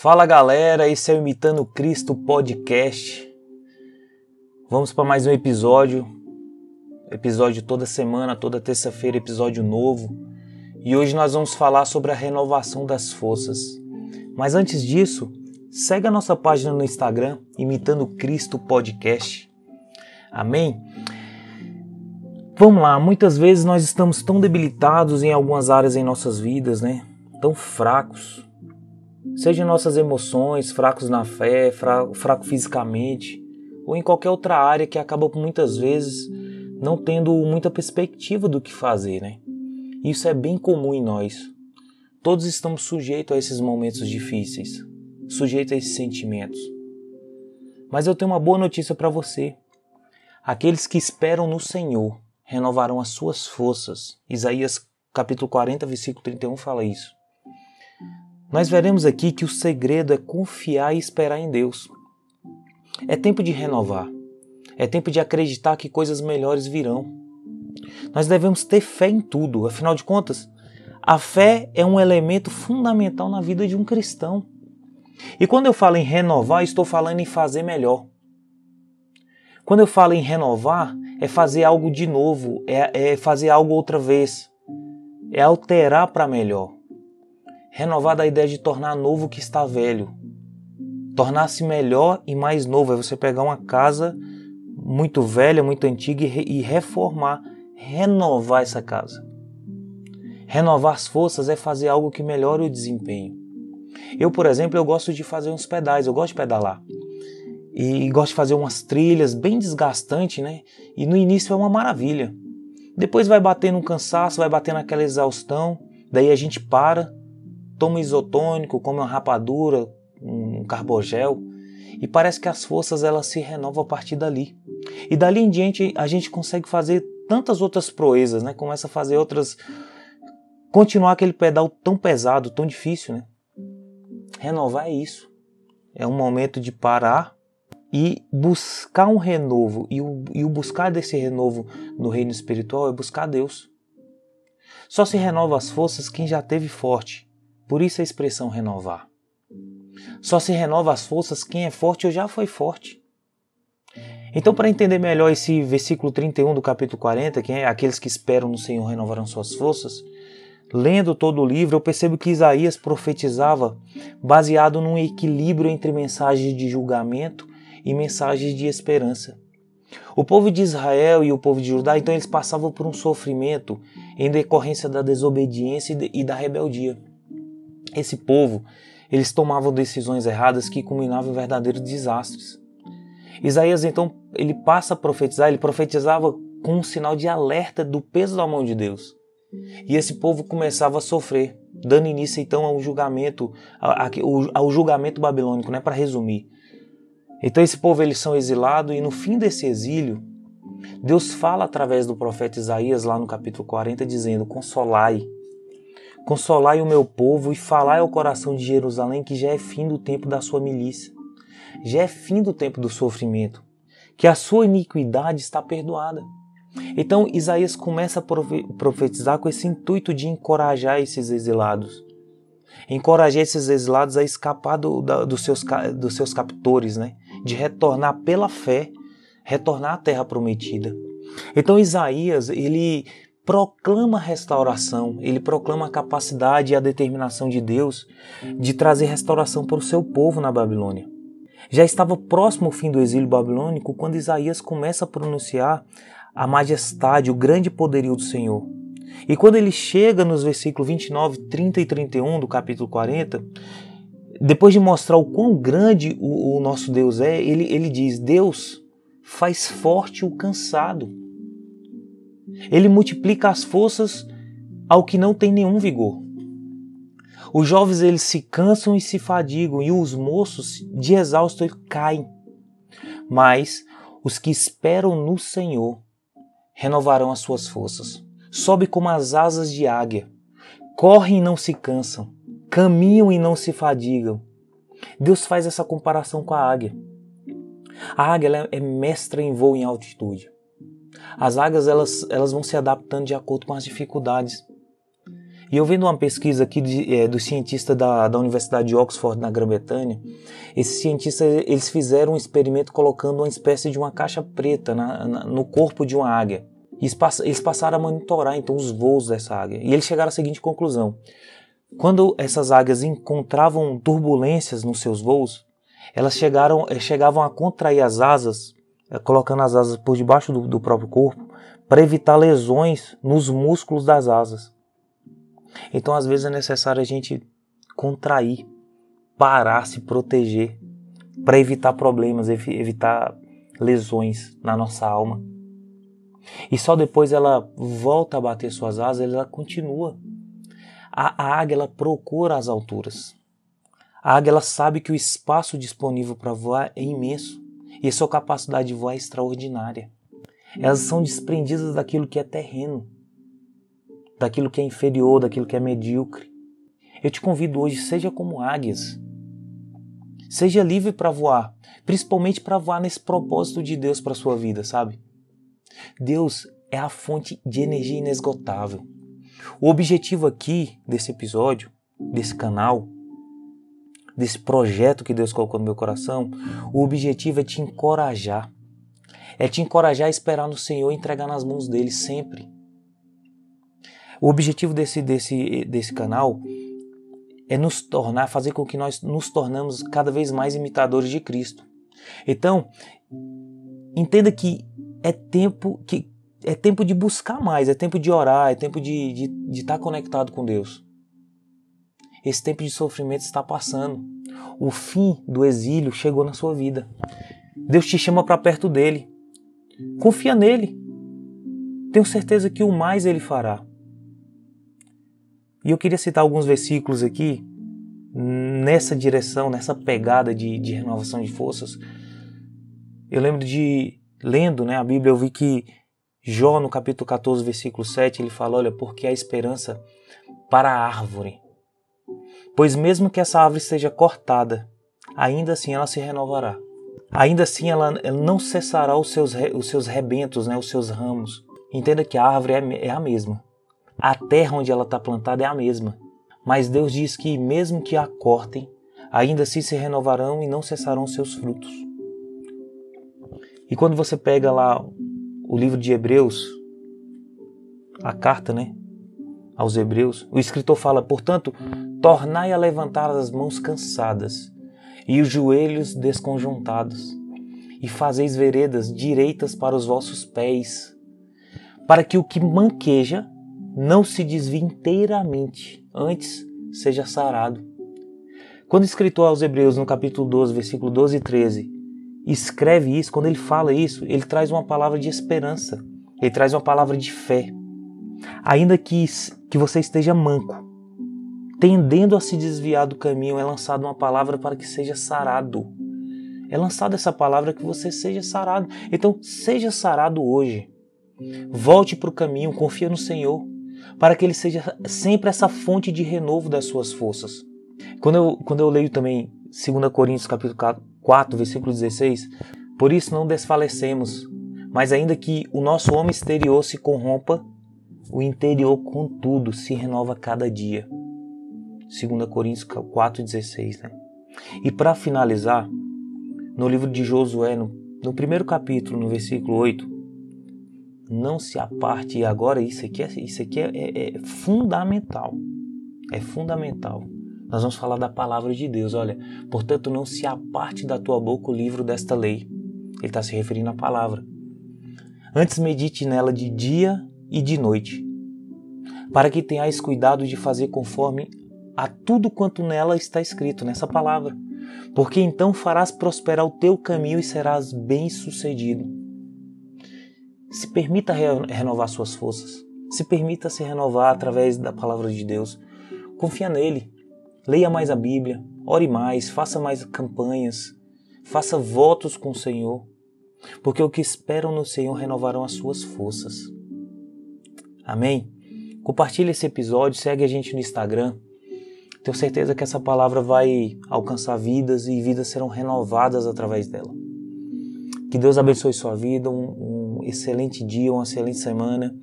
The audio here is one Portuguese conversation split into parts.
Fala galera, esse é o Imitando Cristo Podcast. Vamos para mais um episódio. Episódio toda semana, toda terça-feira, episódio novo. E hoje nós vamos falar sobre a renovação das forças. Mas antes disso, segue a nossa página no Instagram, Imitando Cristo Podcast. Amém? Vamos lá, muitas vezes nós estamos tão debilitados em algumas áreas em nossas vidas, né? Tão fracos Seja nossas emoções, fracos na fé, fraco, fraco fisicamente, ou em qualquer outra área que acaba muitas vezes não tendo muita perspectiva do que fazer, né? Isso é bem comum em nós. Todos estamos sujeitos a esses momentos difíceis, sujeitos a esses sentimentos. Mas eu tenho uma boa notícia para você. Aqueles que esperam no Senhor renovarão as suas forças. Isaías capítulo 40, versículo 31 fala isso. Nós veremos aqui que o segredo é confiar e esperar em Deus. É tempo de renovar. É tempo de acreditar que coisas melhores virão. Nós devemos ter fé em tudo, afinal de contas, a fé é um elemento fundamental na vida de um cristão. E quando eu falo em renovar, estou falando em fazer melhor. Quando eu falo em renovar, é fazer algo de novo, é, é fazer algo outra vez, é alterar para melhor renovar da ideia de tornar novo o que está velho. Tornar-se melhor e mais novo. É você pegar uma casa muito velha, muito antiga e reformar, renovar essa casa. Renovar as forças é fazer algo que melhore o desempenho. Eu, por exemplo, eu gosto de fazer uns pedais, eu gosto de pedalar. E gosto de fazer umas trilhas bem desgastantes, né? E no início é uma maravilha. Depois vai batendo um cansaço, vai batendo aquela exaustão, daí a gente para, toma isotônico, come uma rapadura, um carbogel, e parece que as forças elas se renovam a partir dali. E dali em diante a gente consegue fazer tantas outras proezas, né? Começa a fazer outras continuar aquele pedal tão pesado, tão difícil, né? Renovar é isso. É um momento de parar e buscar um renovo. E o, e o buscar desse renovo no reino espiritual é buscar Deus. Só se renova as forças quem já teve forte por isso a expressão renovar. Só se renova as forças quem é forte ou já foi forte. Então, para entender melhor esse versículo 31 do capítulo 40, que é aqueles que esperam no Senhor renovarão suas forças, lendo todo o livro, eu percebo que Isaías profetizava baseado num equilíbrio entre mensagens de julgamento e mensagens de esperança. O povo de Israel e o povo de Judá, então, eles passavam por um sofrimento em decorrência da desobediência e da rebeldia. Esse povo, eles tomavam decisões erradas que culminavam em verdadeiros desastres. Isaías então, ele passa a profetizar, ele profetizava com um sinal de alerta do peso da mão de Deus. E esse povo começava a sofrer, dando início então ao julgamento, ao julgamento babilônico, né, para resumir. Então esse povo eles são exilados e no fim desse exílio, Deus fala através do profeta Isaías lá no capítulo 40 dizendo: "Consolai Consolai o meu povo e falai ao coração de Jerusalém que já é fim do tempo da sua milícia, já é fim do tempo do sofrimento, que a sua iniquidade está perdoada. Então Isaías começa a profetizar com esse intuito de encorajar esses exilados, encorajar esses exilados a escapar do, da, dos, seus, dos seus captores, né? de retornar pela fé, retornar à terra prometida. Então Isaías ele proclama a restauração, ele proclama a capacidade e a determinação de Deus de trazer restauração para o seu povo na Babilônia. Já estava próximo o fim do exílio babilônico quando Isaías começa a pronunciar a majestade, o grande poderio do Senhor. E quando ele chega nos versículos 29, 30 e 31 do capítulo 40, depois de mostrar o quão grande o, o nosso Deus é, ele, ele diz: Deus faz forte o cansado ele multiplica as forças ao que não tem nenhum vigor. Os jovens eles se cansam e se fadigam, e os moços de exausto caem. Mas os que esperam no Senhor renovarão as suas forças. Sobe como as asas de águia, correm e não se cansam, caminham e não se fadigam. Deus faz essa comparação com a águia. A águia é mestra em voo em altitude. As águias elas, elas vão se adaptando de acordo com as dificuldades. E eu vendo uma pesquisa aqui de, é, do cientista da, da Universidade de Oxford, na Grã-Bretanha, esses cientistas eles fizeram um experimento colocando uma espécie de uma caixa preta na, na, no corpo de uma águia. E eles passaram a monitorar então os voos dessa águia. E eles chegaram à seguinte conclusão: quando essas águias encontravam turbulências nos seus voos, elas chegaram, eh, chegavam a contrair as asas, colocando as asas por debaixo do, do próprio corpo, para evitar lesões nos músculos das asas. Então, às vezes, é necessário a gente contrair, parar, se proteger, para evitar problemas, evitar lesões na nossa alma. E só depois ela volta a bater suas asas, ela continua. A, a águia ela procura as alturas. A águia ela sabe que o espaço disponível para voar é imenso e sua capacidade de voar é extraordinária. Elas são desprendidas daquilo que é terreno daquilo que é inferior, daquilo que é medíocre. Eu te convido hoje, seja como águias. Seja livre para voar, principalmente para voar nesse propósito de Deus para sua vida, sabe? Deus é a fonte de energia inesgotável. O objetivo aqui desse episódio, desse canal, desse projeto que Deus colocou no meu coração, o objetivo é te encorajar. É te encorajar a esperar no Senhor e entregar nas mãos dele sempre. O objetivo desse, desse, desse canal é nos tornar, fazer com que nós nos tornamos cada vez mais imitadores de Cristo. Então, entenda que é tempo que é tempo de buscar mais, é tempo de orar, é tempo de, de, de estar conectado com Deus. Esse tempo de sofrimento está passando. O fim do exílio chegou na sua vida. Deus te chama para perto dele. Confia nele. Tenho certeza que o mais ele fará. E eu queria citar alguns versículos aqui nessa direção, nessa pegada de, de renovação de forças. Eu lembro de, lendo né, a Bíblia, eu vi que Jó, no capítulo 14, versículo 7, ele fala: Olha, porque há esperança para a árvore. Pois mesmo que essa árvore seja cortada, ainda assim ela se renovará. Ainda assim ela, não cessará os seus, os seus rebentos, né, os seus ramos. Entenda que a árvore é, é a mesma. A terra onde ela está plantada é a mesma. Mas Deus diz que, mesmo que a cortem, ainda assim se renovarão e não cessarão seus frutos. E quando você pega lá o livro de Hebreus, a carta, né, aos Hebreus, o escritor fala: portanto, tornai a levantar as mãos cansadas e os joelhos desconjuntados, e fazeis veredas direitas para os vossos pés, para que o que manqueja não se desvie inteiramente, antes seja sarado. Quando o escritor aos Hebreus, no capítulo 12, versículo 12 e 13, escreve isso, quando ele fala isso, ele traz uma palavra de esperança, ele traz uma palavra de fé. Ainda que, que você esteja manco, tendendo a se desviar do caminho, é lançada uma palavra para que seja sarado. É lançada essa palavra que você seja sarado. Então, seja sarado hoje. Volte para o caminho, confia no Senhor para que ele seja sempre essa fonte de renovo das suas forças. Quando eu, quando eu leio também 2 Coríntios capítulo 4, versículo 16, por isso não desfalecemos, mas ainda que o nosso homem exterior se corrompa, o interior, contudo, se renova cada dia. 2 Coríntios 4,16. Né? E para finalizar, no livro de Josué, no, no primeiro capítulo, no versículo 8, não se aparte. E agora isso aqui, é, isso aqui é, é, é fundamental. É fundamental. Nós vamos falar da palavra de Deus. Olha, portanto, não se aparte da tua boca o livro desta lei. Ele está se referindo à palavra. Antes medite nela de dia e de noite, para que tenhais cuidado de fazer conforme a tudo quanto nela está escrito, nessa palavra. Porque então farás prosperar o teu caminho e serás bem-sucedido. Se permita renovar suas forças. Se permita se renovar através da palavra de Deus. Confia nele. Leia mais a Bíblia. Ore mais. Faça mais campanhas. Faça votos com o Senhor. Porque o que esperam no Senhor renovarão as suas forças. Amém? Compartilhe esse episódio. Segue a gente no Instagram. Tenho certeza que essa palavra vai alcançar vidas e vidas serão renovadas através dela. Que Deus abençoe sua vida. Um, excelente dia, uma excelente semana.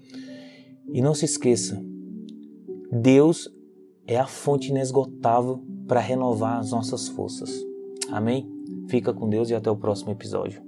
E não se esqueça, Deus é a fonte inesgotável para renovar as nossas forças. Amém? Fica com Deus e até o próximo episódio.